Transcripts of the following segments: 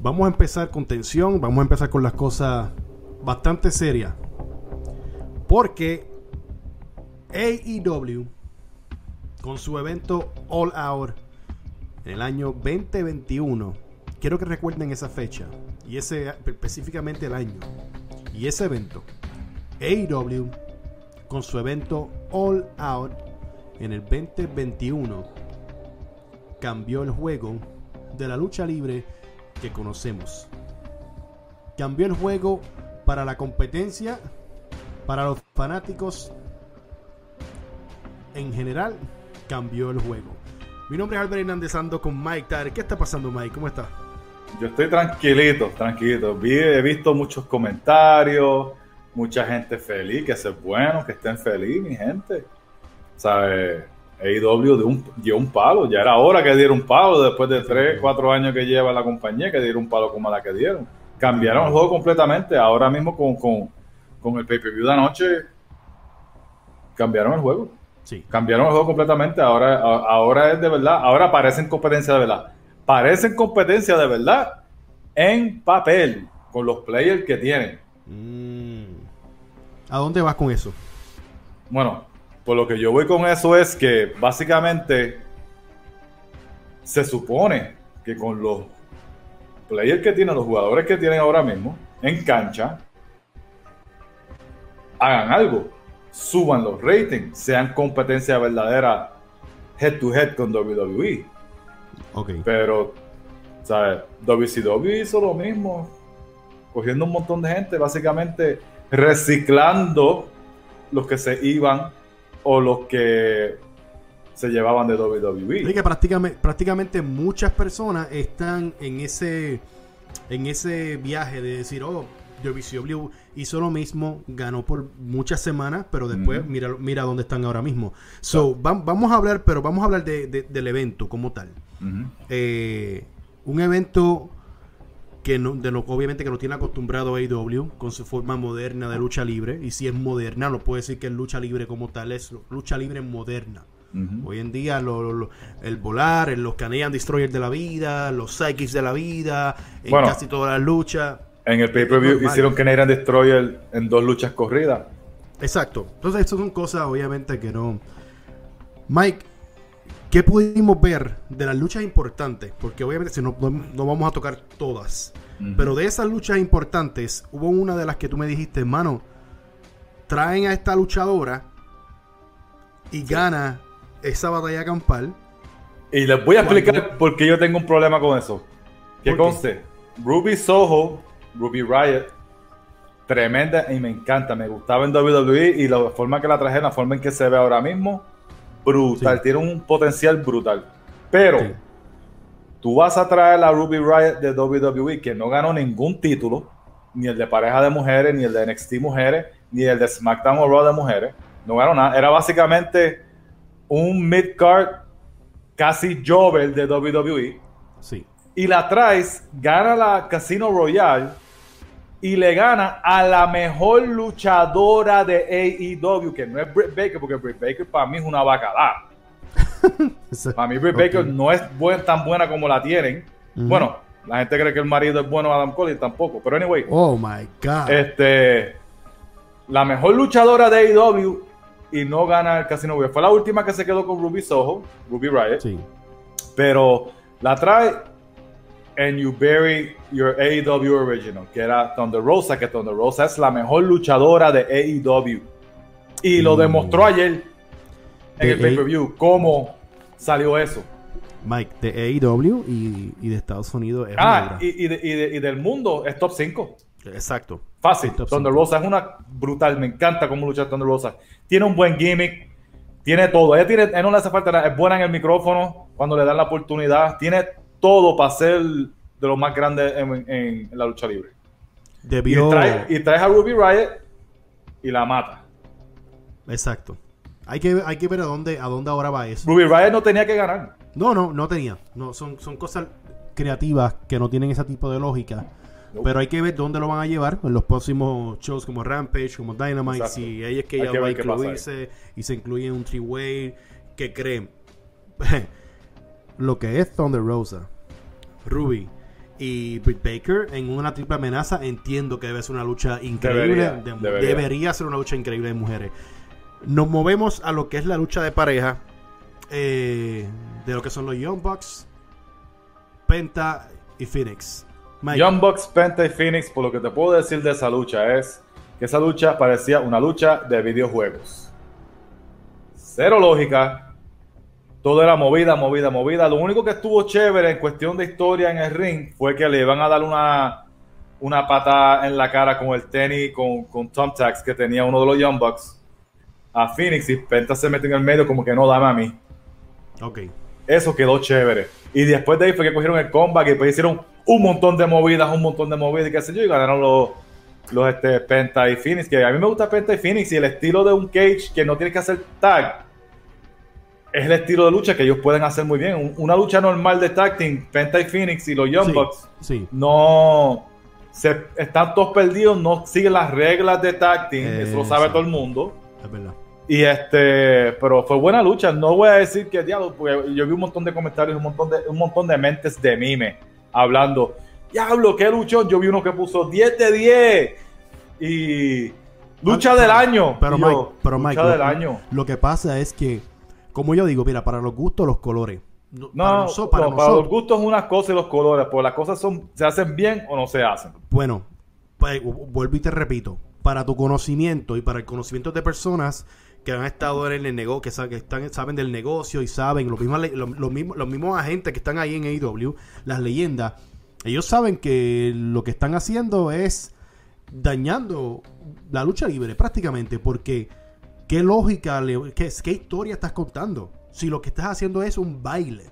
Vamos a empezar con tensión, vamos a empezar con las cosas bastante serias. Porque AEW, con su evento All Out en el año 2021, quiero que recuerden esa fecha y ese específicamente el año y ese evento. AEW con su evento All Out en el 2021 cambió el juego de la lucha libre que conocemos. Cambió el juego para la competencia, para los fanáticos en general, cambió el juego. Mi nombre es Albert Hernández, ando con Mike Tare. ¿Qué está pasando, Mike? ¿Cómo está? Yo estoy tranquilito, tranquilito. he visto muchos comentarios, mucha gente feliz, que es bueno, que estén feliz, mi gente. ¿Sabes? AEW dio un palo, ya era hora que diera un palo después de 3, 4 años que lleva la compañía, que diera un palo como la que dieron. Cambiaron el juego completamente, ahora mismo con, con, con el pay-per-view de anoche, cambiaron el juego. Sí. Cambiaron el juego completamente, ahora, ahora es de verdad, ahora parecen competencia de verdad. Parecen competencia de verdad en papel, con los players que tienen. Mm. ¿A dónde vas con eso? Bueno, por lo que yo voy con eso es que básicamente se supone que con los players que tienen, los jugadores que tienen ahora mismo en cancha, hagan algo, suban los ratings, sean competencia verdadera head to head con WWE. Okay. Pero, ¿sabes? WCW hizo lo mismo, cogiendo un montón de gente, básicamente reciclando los que se iban o los que se llevaban de WWE. Y que prácticamente, prácticamente muchas personas están en ese, en ese viaje de decir, oh, WCW hizo lo mismo, ganó por muchas semanas, pero después mira, mira dónde están ahora mismo. So, vamos a hablar, pero vamos a hablar del evento como tal. Eh, un evento que no, de lo, obviamente que no tiene acostumbrado a AEW con su forma moderna de lucha libre. Y si es moderna, no puede decir que es lucha libre como tal, es lucha libre moderna. Hoy en día el volar, los Canadian Destroyers de la vida, los Psychics de la vida, en casi todas las luchas. En el pay-per-view hicieron Canadian Destroyer en dos luchas corridas. Exacto. Entonces, estas son cosas obviamente que no... Mike, ¿Qué pudimos ver de las luchas importantes? Porque obviamente si no, no, vamos a tocar todas. Pero de esas luchas importantes, hubo una de las que tú me dijiste, hermano, traen a esta luchadora y gana esa batalla campal. Y les voy a explicar por qué yo tengo un problema con eso. Que conste, Ruby Soho, Ruby Riot, tremenda y me encanta. Me gustaba en WWE y la forma que la traje, la forma en que se ve ahora mismo brutal, tiene un potencial brutal. Pero tú vas a traer a Ruby Riot de WWE que no ganó ningún título, ni el de pareja de mujeres, ni el de NXT mujeres, ni el de SmackDown o Raw de mujeres. No ganó nada. Era básicamente un mid-card casi Jover de WWE. Sí. Y la traes, gana la Casino Royale y le gana a la mejor luchadora de AEW, que no es Britt Baker, porque Britt Baker para mí es una bacalá. para mí Britt Baker no es tan buena como la tienen. Bueno, la gente cree que el marido es bueno Adam Cole y tampoco, pero anyway. Oh my god. Este la mejor luchadora de AEW y no gana el Casino Royale. Fue la última que se quedó con Ruby Soho, Ruby Riot. Sí. Pero la trae and you bury your AEW original, que era Thunder Rosa, que Thunder Rosa es la mejor luchadora de AEW. Y lo mm. demostró ayer en el pay-per-view, cómo salió eso. Mike, de AEW y, de Estados Unidos. ah, y, del mundo es top 5. Exacto. Fácil. Thunder Rosa es una brutal. Me encanta cómo lucha Thunder Rosa. Tiene un buen gimmick. Tiene todo. Ella, tiene, ella no le hace falta nada. Es buena en el micrófono cuando le dan la oportunidad. Tiene todo para ser de los más grandes en, la lucha libre. Debió... Y, traes, a Ruby Riot y la mata. Exacto. Hay que, hay que ver a dónde, a dónde ahora va eso. Ruby Riot no tenía que ganar. No, no, no tenía. No, son, son cosas creativas que no tienen ese tipo de lógica. Pero hay que ver dónde lo van a llevar en los próximos shows como Rampage, como Dynamite. Si ella es que ya va a incluirse y se incluye en un three-way. que creen? lo que es Thunder Rosa, Ruby y Britt Baker en una triple amenaza. Entiendo que debe ser una lucha increíble. Debería, de- debería. debería ser una lucha increíble de mujeres. Nos movemos a lo que es la lucha de pareja eh, de lo que son los Young Bucks, Penta y Phoenix. Mike, Young Bucks, Penta y Phoenix, por lo que te puedo decir de esa lucha es que esa lucha parecía una lucha de videojuegos. Cero lógica. Todo era movida, movida, movida. Lo único que estuvo chévere en cuestión de historia en el ring fue que le iban a dar una, una pata en la cara con el tenis, con, con thumbtacks que tenía uno de los Young Bucks a Phoenix y Penta se mete en el medio como que no dame a mí. ok. Eso quedó chévere. Y después de ahí fue que cogieron el comeback y pues hicieron un montón de movidas, un montón de movidas y qué sé yo, y ganaron los, los este, Penta y Phoenix. Que a mí me gusta Penta y Phoenix y el estilo de un cage que no tienes que hacer tag. Es el estilo de lucha que ellos pueden hacer muy bien. Un- Una lucha normal de tag team, Penta y Phoenix y los Young Sí, Bucks sí. no se, están todos perdidos, no siguen las reglas de tag team. Eso lo sabe todo el mundo. Es verdad. Y este, pero fue buena lucha. No voy a decir que diablo, porque yo vi un montón de comentarios, un montón de, un montón de mentes de mime hablando. Diablo, qué luchón. Yo vi uno que puso 10 de 10 y lucha Ah, del año. Pero yo, Mike, pero lucha Mike, del lo, año. lo que pasa es que, como yo digo, mira, para los gustos, los colores. No, No, para, noso- para no, para nosotros. los gustos unas cosas y los colores, pues las cosas son, se hacen bien o no se hacen. Bueno, pues, vu- vuelvo y te repito. Para tu conocimiento y para el conocimiento de personas que han estado en el negocio, que, sa- que están, saben del negocio y saben, los mismos, le- los, los mismos, los mismos agentes que están ahí en AEW, las leyendas, ellos saben que lo que están haciendo es dañando la lucha libre prácticamente, porque qué lógica, le- qué, qué historia estás contando. Si lo que estás haciendo es un baile.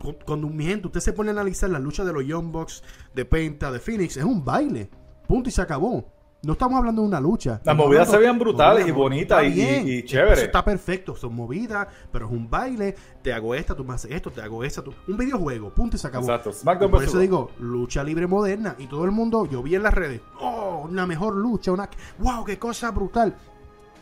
Cu- Cuando mi gente, usted se pone a analizar la lucha de los Young Bucks, de Penta, de Phoenix, es un baile. Punto y se acabó. No estamos hablando de una lucha. Las movidas se veían brutales y bonitas y- y- chéveres. Eso está perfecto. Son movidas, pero es un baile. Te hago esta, tú me haces esto, te hago esta. Tú... Un videojuego. Punto y se acabó. Exacto. SmackDown Por eso digo, lucha libre moderna. Y todo el mundo, yo vi en las redes, oh, una mejor lucha, una... ¡Wow, qué cosa brutal!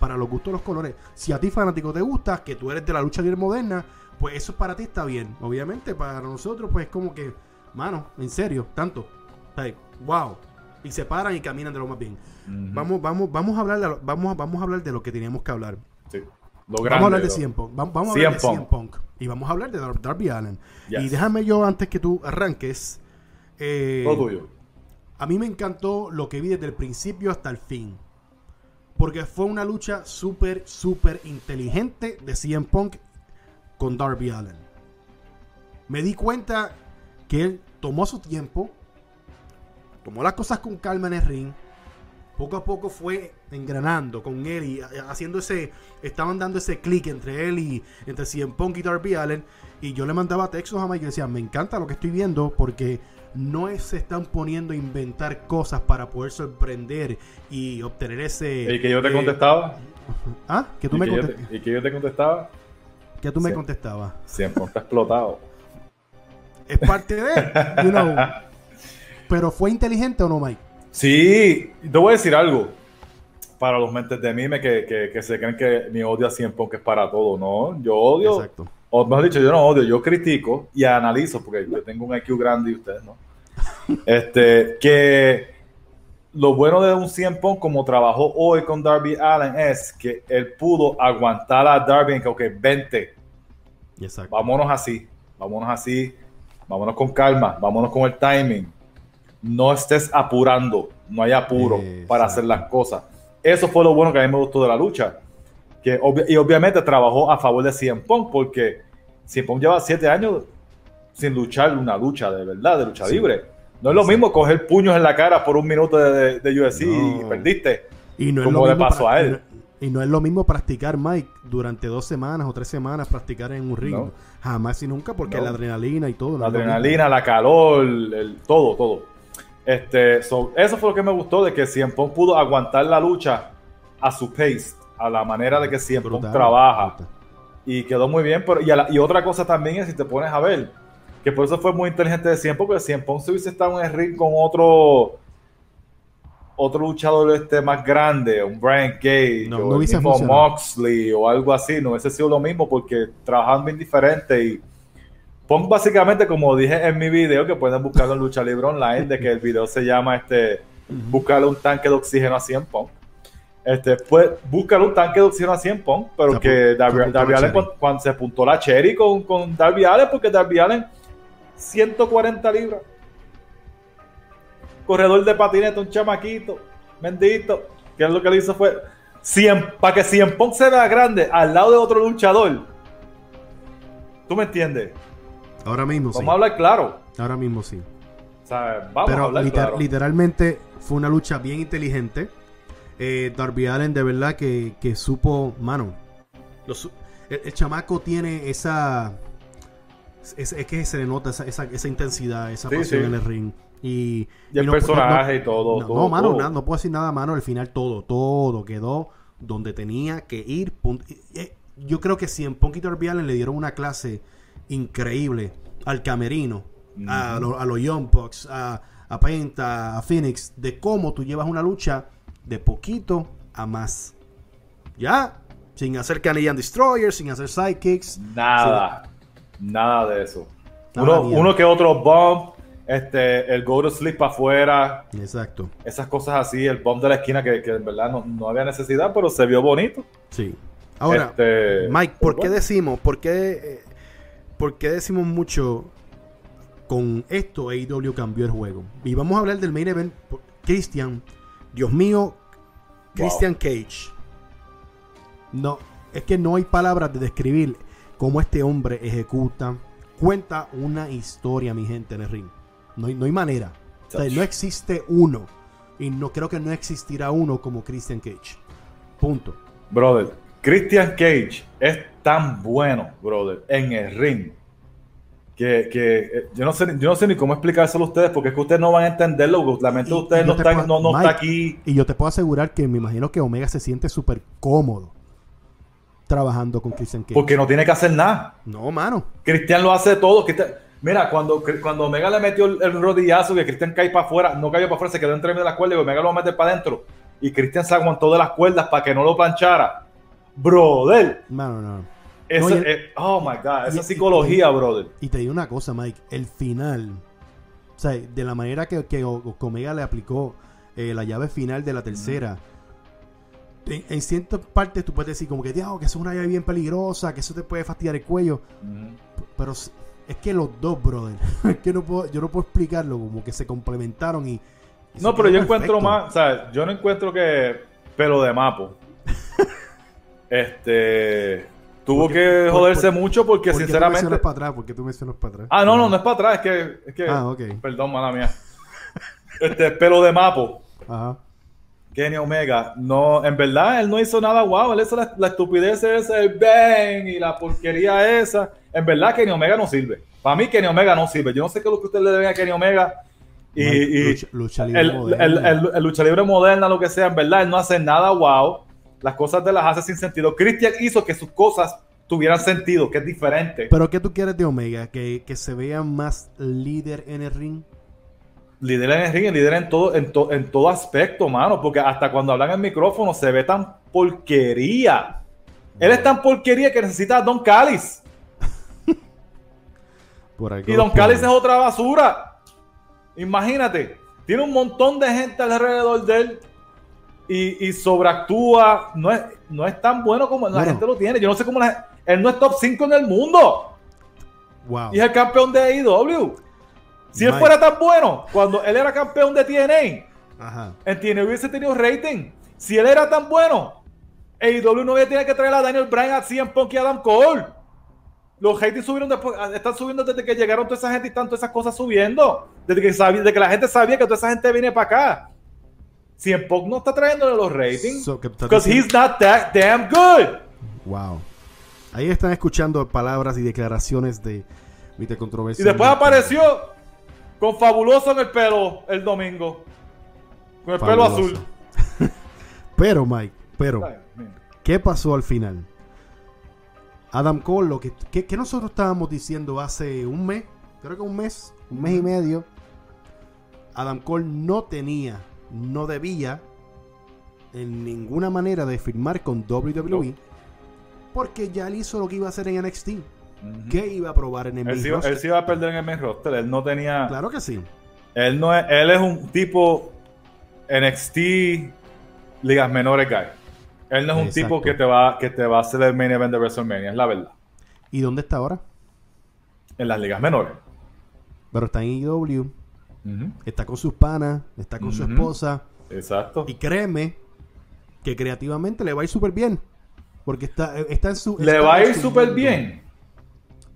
Para los gustos, los colores. Si a ti, fanático, te gusta, que tú eres de la lucha libre moderna, pues eso para ti está bien. Obviamente, para nosotros, pues como que, mano, en serio, tanto. Like, wow. Y se paran y caminan de lo más bien. Vamos, vamos, vamos a hablar de lo, vamos, a- vamos a hablar de lo que teníamos que hablar. Sí. Lo Vamos a hablar de CM Punk. Vamos, vamos a hablar de Punk. CM Punk. Y vamos a hablar de Dar- Darby Allen. Yes. Y déjame yo, antes que tú arranques. eh, Todo tuyo. a mí me encantó lo que vi desde el principio hasta el fin. Porque fue una lucha súper, súper inteligente de CM Punk con Darby Allen. Me di cuenta que él tomó su tiempo, tomó las cosas con calma en el ring. Poco a poco fue engranando con él y haciendo ese. Estaban dando ese clic entre él y entre CM Punk y Darby Allen. Y yo le mandaba textos a Mike y decía: Me encanta lo que estoy viendo porque no es- se están poniendo a inventar cosas para poder sorprender y obtener ese. ¿Y que yo te eh, contestaba? Ah, que tú ¿Y me, que yo conte- te- ¿Y que yo te contestaba? que tú me contestabas. Siempre está explotado. Es parte de. you know. Pero fue inteligente o no, Mike? Sí, te voy a decir algo. Para los mentes de mime que, que, que se creen que mi odio a Cien es para todo, ¿no? Yo odio, Exacto. o mejor dicho, yo no odio, yo critico y analizo, porque yo tengo un IQ grande y ustedes no. Este, que lo bueno de un Cien Punk como trabajó hoy con Darby Allen es que él pudo aguantar a Darby en que, ok, vente, Exacto. vámonos así, vámonos así, vámonos con calma, vámonos con el timing. No estés apurando, no hay apuro Exacto. para hacer las cosas. Eso fue lo bueno que a mí me gustó de la lucha. Que y obviamente trabajó a favor de CM Punk porque CM Punk lleva siete años sin luchar una lucha de verdad, de lucha Sí. libre. No es lo mismo coger puños en la cara por un minuto de, de, UFC y perdiste. Y no es como lo le mismo pasó pra- a y él. no- Y no es lo mismo practicar, Mike, durante dos semanas o tres semanas, practicar en un ring. No. Jamás y nunca, porque la adrenalina y todo. La adrenalina, la calor, el, todo, todo. Este, so, eso fue lo que me gustó de que Punk pudo aguantar la lucha a su pace, a la manera de que Brutal, trabaja. brutal. Y quedó muy bien. Pero, y, a la- y otra cosa también es si te pones a ver, que por eso fue muy inteligente de CM Punk, porque CM Punk se hubiese estado en el ring con otro otro luchador este más grande, un Brian Cage, No, o no el mismo. Moxley o algo así, no hubiese sido lo mismo porque trabajaban bien diferente y Punk básicamente, como dije en mi video, que pueden buscarlo en Lucha Libre Online, de que el video se llama este, buscarle un tanque de oxígeno a 100 Punk. Este, pues, búscale un tanque de oxígeno a 100 Punk, pero Se que Darby, cuando, cuando se apuntó la Cherry con, con Darby Allen, porque Darby Allen, 140 libras. Corredor de patineta, un chamaquito, bendito, que lo que le hizo fue, 100, para que 100 Punk se vea grande al lado de otro luchador. ¿Tú me entiendes? Ahora mismo sí. Vamos a hablar claro. Ahora mismo sí. O sea, vamos a Pero hablar liter- claro. literalmente fue una lucha bien inteligente. Eh, Darby Allen de verdad que, que supo, mano. el chamaco tiene esa... Es, es que se le nota esa, esa, esa intensidad, esa Sí, pasión sí. en el ring. Y, Y el no- personaje no- y todo. No, todo, no, mano, todo. na- no puedo decir nada, mano. Al final todo, todo quedó donde tenía que ir. y- Yo creo que si en Darby Allin le dieron una clase increíble al camerino, a, lo- a los Young Bucks, a, a Penta, a Phoenix, de cómo tú llevas una lucha de poquito a más. Ya, sin hacer Canadian Destroyer, sin hacer sidekicks. Nada. Nada de eso. Nada Uno, uno que otro bump, este, el go to sleep para afuera, Exacto, esas cosas así, el bump de la esquina que, que en verdad no, no había necesidad, pero se vio bonito. sí. Ahora, Este, Mike, ¿por pero qué bueno. decimos, por qué, eh, por qué decimos mucho con esto AEW cambió el juego? Y vamos a hablar del main event. Christian, Dios mío, Christian Cage. No, es que no hay palabras de describir cómo este hombre ejecuta, cuenta una historia, mi gente, en el ring. No hay, no hay manera. O sea, no existe uno. Y no creo que no existirá uno como Christian Cage. Punto. Brother, Christian Cage es tan bueno, brother, en el ring. Que, que, eh, yo, no sé, yo no sé ni cómo explicárselo a ustedes, porque es que ustedes no van a entenderlo. porque La mente de Y- ustedes y no, yo te está, puedo- no, no Mike, está aquí. Y yo te puedo asegurar que me imagino que Omega se siente súper cómodo trabajando con Christian Cage. Porque no tiene que hacer nada. No, mano. Cristian lo hace todo. Mira, cuando, cuando Omega le metió el, el rodillazo, que Cristian cae para afuera, no cayó para afuera, se quedó entre medio de las cuerdas y Omega lo va a meter para adentro. Y Cristian se aguantó de las cuerdas para que no lo planchara. Brother, Mano, no. eso, No, el- es- oh my god, esa y- psicología, brother. Y te digo una cosa, Mike. El final, o sea, de la manera que, que Omega le aplicó eh, la llave final de la tercera, en, en ciertas partes tú puedes decir como que, "Diablo, que eso es una llave bien peligrosa, que eso te puede fastidiar el cuello. Pero es que los dos, brother, es que no puedo, yo no puedo explicarlo, como que se complementaron y... No, pero yo encuentro más, o sea, yo no encuentro que pelo de mapo. este tuvo ¿Por qué- que joderse por- mucho porque ¿Por qué tú sinceramente. mencionas para atrás? ¿Por qué tú mencionas para atrás? Ah, no, no, no es para atrás, es que, es que Ah, ok. perdón, mala mía. Este pelo de mapo. Ajá. Kenny Omega, no, en verdad él no hizo nada guau, él hizo la, la estupidez esa, el bang y la porquería esa. En verdad Kenny Omega no sirve. Para mí Kenny Omega no sirve. Yo no sé qué es lo que ustedes le deben a Kenny Omega. Y, y lucha, lucha libre el, moderna. el- el- el lucha libre moderna, lo que sea, en verdad él no hace nada guau. Las cosas de las hace sin sentido. Christian hizo que sus cosas tuvieran sentido, que es diferente. Pero ¿qué tú quieres de Omega? ¿Que, que se vea más líder en el ring. Líder en el ring, líder en todo, en, to- en todo aspecto, mano. Porque hasta cuando hablan en el micrófono se ve tan porquería. Él es tan porquería que necesita a Don Callis. Y Don Callis es otra basura. Imagínate. Tiene un montón de gente alrededor de él. Y, y sobreactúa. No es, no es tan bueno como la gente lo tiene. Yo no sé cómo la Él no es top 5 en el mundo. Wow. Y es el campeón de AEW. Si él fuera tan bueno, cuando él era campeón de TNA, Ajá. en TNA hubiese tenido rating. Si él era tan bueno, AEW no hubiera tenido que traer a Daniel Bryan, a CM Punk y a Adam Cole. Los ratings subieron después, están subiendo desde que llegaron toda esa gente y están todas esas cosas subiendo. Desde que, sabía, desde que la gente sabía que toda esa gente viene para acá. CM Punk no está trayéndole los ratings. So, ¿qué estás Because he's not that damn good. Wow. Ahí están escuchando palabras y declaraciones de Mite Y Controversia. después apareció con fabuloso en el pelo el domingo. Con el pelo azul. Pero, Mike, pero. ¿qué pasó al final? Adam Cole, lo que, que, que nosotros estábamos diciendo hace un mes, creo que un mes, un mes y medio, Adam Cole no tenía, no debía en ninguna manera de firmar con WWE porque ya él hizo lo que iba a hacer en NXT. ¿Qué iba a probar en el él main sí, iba- roster? él sí iba a perder en el main roster. Él no tenía. Claro que sí. Él no es, él es un tipo NXT ligas menores guy. Él no es un tipo que te va que te va a hacer el main event de WrestleMania, es la verdad. ¿Y dónde está ahora? En las ligas menores. Pero está en IW, está con sus panas, está con su esposa. Exacto. Y créeme que creativamente le va a ir súper bien. Porque está, está en su. Le va a ir súper bien.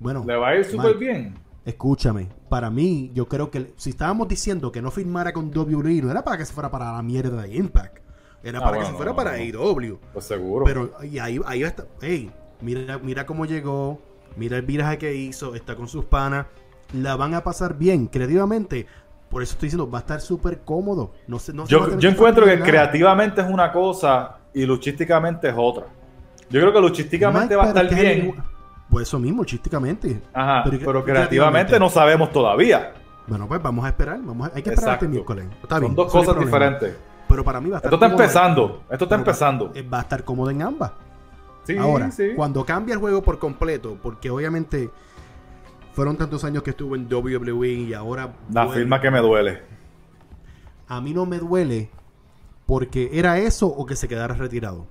Bueno, Le va a ir súper bien. Escúchame, para mí, yo creo que si estábamos diciendo que no firmara con WWE, no era para que se fuera para la mierda de Impact. Era Ah, para que se no, fuera no, para no. AEW. Pues seguro. Pero y ahí, ahí está. Hey, mira, mira cómo llegó. Mira el viraje que hizo. Está con sus panas. La van a pasar bien, creativamente. Por eso estoy diciendo, va a estar súper cómodo. No sé, no yo yo encuentro que nada. creativamente es una cosa y luchísticamente es otra. Yo creo que luchísticamente Mike, va a estar bien. igual- Pues eso mismo, chísticamente. Ajá, Pero creativamente no sabemos todavía. Bueno, pues vamos a esperar. Vamos a- hay que esperar este miércoles. Está Son dos cosas diferentes. Pero para mí va a estar Esto está cómodo. empezando. Esto está va- empezando. eh, Va a estar cómodo en ambas. Sí, Ahora, sí. cuando cambia el juego por completo, porque obviamente fueron tantos años que estuve en WWE y ahora La firma que me duele. a mí no me duele porque era eso o que se quedara retirado.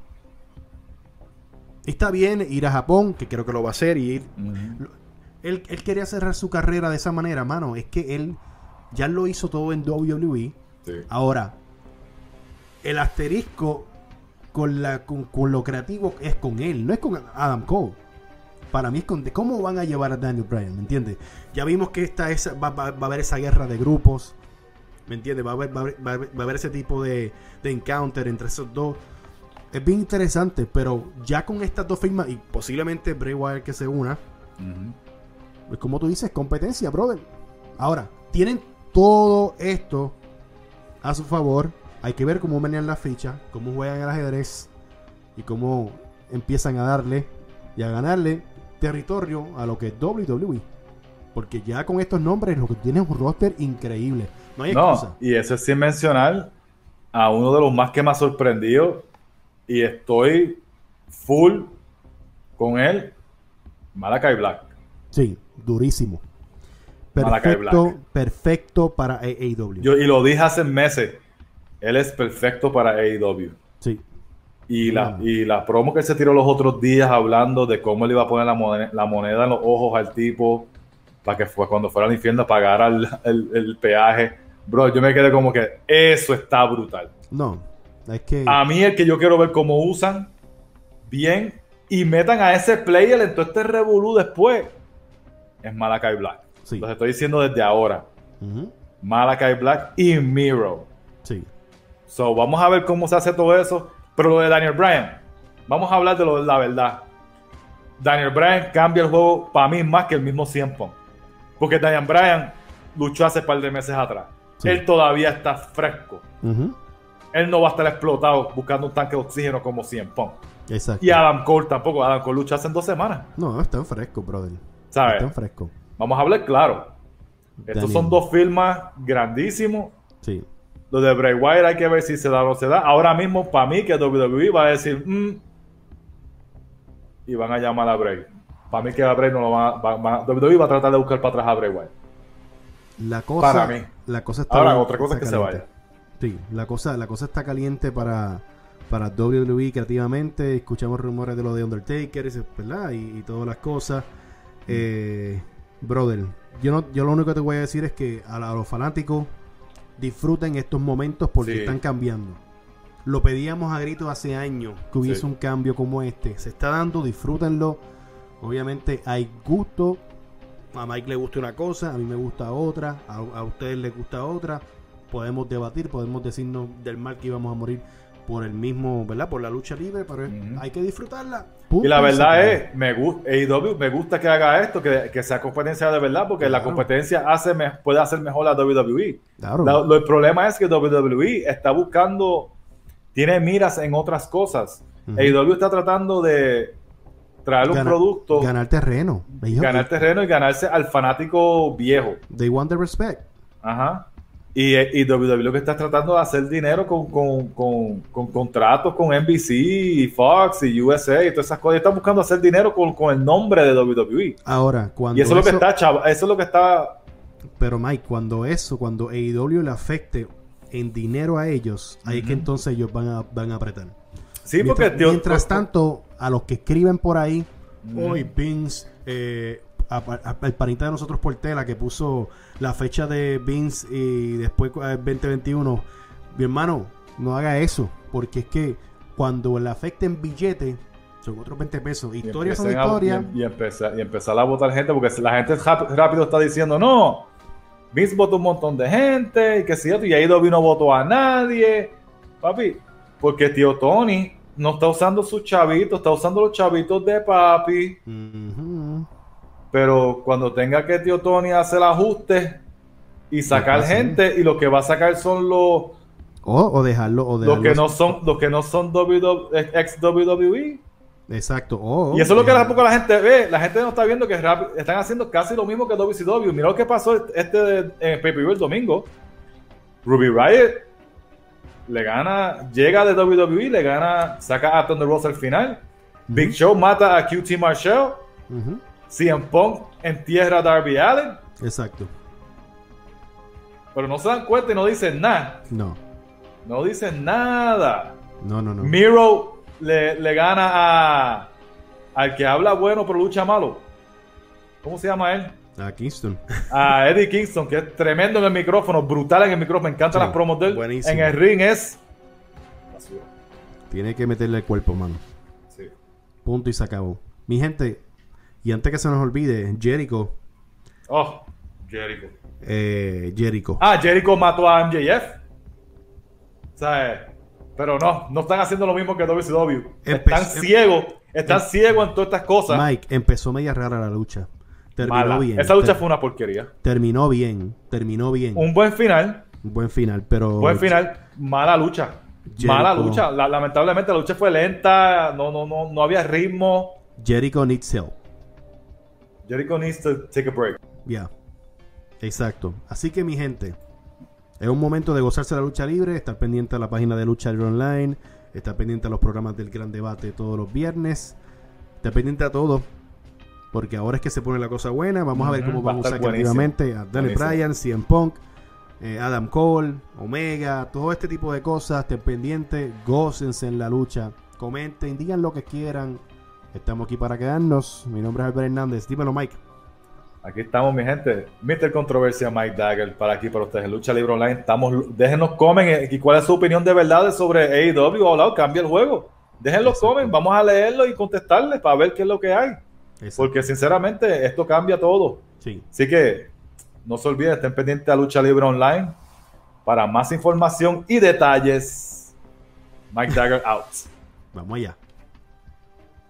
Está bien ir a Japón, que creo que lo va a hacer, y ir. Él, él quería cerrar su carrera de esa manera, mano. Es que él ya lo hizo todo en WWE. Sí. Ahora, el asterisco con, la, con, con lo creativo es con él, no es con Adam Cole. Para mí es con cómo van a llevar a Daniel Bryan, ¿me entiendes? Ya vimos que esta esa, va, va- va a haber esa guerra de grupos, ¿me entiendes? Va a haber, va a haber, va a haber- va a haber ese tipo de, de encounter entre esos dos. Es bien interesante, pero ya con estas dos firmas y posiblemente Bray Wyatt que se una, pues como tú dices, competencia, brother. Ahora, tienen todo esto a su favor. Hay que ver cómo manejan la ficha, cómo juegan el ajedrez y cómo empiezan a darle y a ganarle territorio a lo que es WWE. Porque ya con estos nombres lo que tiene es un roster increíble. No hay excusa. No, y eso es sin mencionar a uno de los más que me ha sorprendido y estoy full con él, Malakai Black. Sí, durísimo. Perfecto, Black. perfecto para AEW. Yo, y lo dije hace meses, él es perfecto para AEW. sí, Y la, Claro. y la promo que él se tiró los otros días hablando de cómo él iba a poner la moneda, la moneda en los ojos al tipo para que fue cuando fuera al infierno pagara el, el- el peaje. Bro, yo me quedé como que eso está brutal. no, es que A mí el que yo quiero ver cómo usan bien y metan a ese player en todo este revolú después es Malakai Black. Sí. Los estoy diciendo desde ahora. Malakai Black y Miro. sí, So, vamos a ver cómo se hace todo eso. Pero lo de Daniel Bryan, vamos a hablar de lo de la verdad. Daniel Bryan cambia el juego para mí más que el mismo 100 Punk. Porque Daniel Bryan luchó hace par de meses atrás. Sí. Él todavía está fresco. ujú, Él no va a estar explotado buscando un tanque de oxígeno como 100 Punk. exacto. Y Adam Cole tampoco. Adam Cole luchó hace dos semanas. No, están frescos, brother. ¿Sabes? Están frescos. Vamos a hablar claro. Estos Daniel. son dos firmas grandísimos. Sí. Lo de Bray Wyatt hay que ver si se da o no se da. Ahora mismo, para mí, que WWE va a decir, "Mm", y van a llamar a Bray. Para mí que a Bray no lo va, va- va- WWE va a tratar de buscar para atrás a Bray Wyatt. La cosa, Para mí. La cosa está Ahora, otra cosa es está que se caliente. Sí, la cosa, la cosa está caliente para, para WWE creativamente. Escuchamos rumores de lo de Undertaker, ¿verdad? Y, y todas las cosas. Eh, brother, yo, no, yo lo único que te voy a decir es que a, la- a los fanáticos disfruten estos momentos porque Sí. están cambiando. Lo pedíamos a gritos hace años que hubiese Sí. un cambio como este. Se está dando, disfrútenlo. Obviamente hay gusto. A Mike le gusta una cosa, a mí me gusta otra, a, a ustedes les gusta otra. Podemos debatir, podemos decirnos del mal que íbamos a morir por el mismo, ¿verdad? Por la lucha libre, pero hay que disfrutarla. Y la verdad es, me gusta, AEW, me gusta que haga esto, que, que sea competencia de verdad, porque la competencia hace me- puede hacer mejor la WWE. Claro. La- lo- el problema es que WWE está buscando, tiene miras en otras cosas. Ujú. AEW está tratando de traer un producto, Ganar terreno. Ganar terreno y ganarse al fanático viejo. They want the respect. Ajá. Y, y WWE lo que está tratando de hacer dinero con, con, con, con contratos con NBC y Fox y USA y todas esas cosas. Están buscando hacer dinero con, con el nombre de WWE. Ahora, cuando Y eso, es lo que está, chavo. Eso es lo que está. Pero Mike, cuando eso, cuando AEW le afecte en dinero a ellos, ahí es que entonces ellos van a, van a apretar. Sí, mientras, porque tío, mientras tanto, a los que escriben por ahí, hoy Vince, eh, a- a- el panita de nosotros por tela que puso la fecha de Vince y después eh, 2021, mi hermano, no haga eso, porque es que cuando le afecten billete, son otros 20 pesos. y Historias son historias. Y, y empezar, y empezar a votar gente, porque la gente rápido está diciendo, no, Vince votó un montón de gente, y que si y AEW no votó a nadie. Papi, porque tío Tony no está usando sus chavitos, está usando los chavitos de papi. Pero cuando tenga que tío Tony hacer ajustes y sacar gente, y lo que va a sacar son los, O, o dejarlo, o los que no son, los que no son WW ex WWE. Exacto. Y eso es lo que dejarlo. tampoco la gente ve. La gente no está viendo que rap- están haciendo casi lo mismo que WCW. Mira lo que pasó este de- en pay-per-view el domingo. Ruby Riot le gana, llega de WWE, le gana, saca a Thunder Rose al final. Big Show mata a QT Marshall. Ujú. CM Punk entierra a Darby Allen. Exacto. Pero no se dan cuenta y no dicen nada. No. No dicen nada. No, no, no. Miro le, le gana a al que habla bueno pero lucha malo. ¿Cómo se llama él? A Kingston. A Eddie Kingston, que es tremendo en el micrófono, brutal en el micrófono. Me encantan Sí, las promos de él. buenísimo. En el ring es. Tiene que meterle el cuerpo, mano. Sí. Punto y se acabó. Mi gente, y antes que se nos olvide, Jericho. Oh, Jericho. Eh, Jericho. Ah, Jericho mató a MJF. O sea, pero no, no están haciendo lo mismo que WCW. Están Empe- ciegos, están em- ciegos en todas estas cosas. Mike, empezó media rara la lucha. Terminó Mala. bien. Esa lucha Ter- fue una porquería. Terminó bien. Terminó bien. Un buen final, Un buen final, pero. buen final, mala lucha. Jericho. Mala lucha. La- lamentablemente la lucha fue lenta, no, no, no, no había ritmo. Jericho needs help. Jericho needs to take a break. Ya. Exacto. Así que, mi gente, es un momento de gozarse la lucha libre, estar pendiente a la página de Lucha Libre Online, estar pendiente a los programas del Gran Debate todos los viernes, estar pendiente a todo, porque ahora es que se pone la cosa buena. Vamos a ver cómo va vamos a usar creativamente a Daniel. Bryan, CM Punk, eh, Adam Cole, Omega, todo este tipo de cosas. Estén pendientes, gócense en la lucha, comenten, digan lo que quieran. Estamos aquí para quedarnos. Mi nombre es Albert Hernández. Dímelo, Mike. Aquí estamos, mi gente. Mr. Controversia Mike Dagger para aquí para ustedes. Lucha Libre Online. Estamos, déjenos comen eh, y cuál es su opinión de verdad sobre AEW cambia el juego. Déjenlo comen, vamos a leerlo y contestarles para ver qué es lo que hay. Porque sinceramente esto cambia todo. Sí. Así que no se olviden, estén pendientes a Lucha Libre Online para más información y detalles. Mike Dagger out. Vamos allá.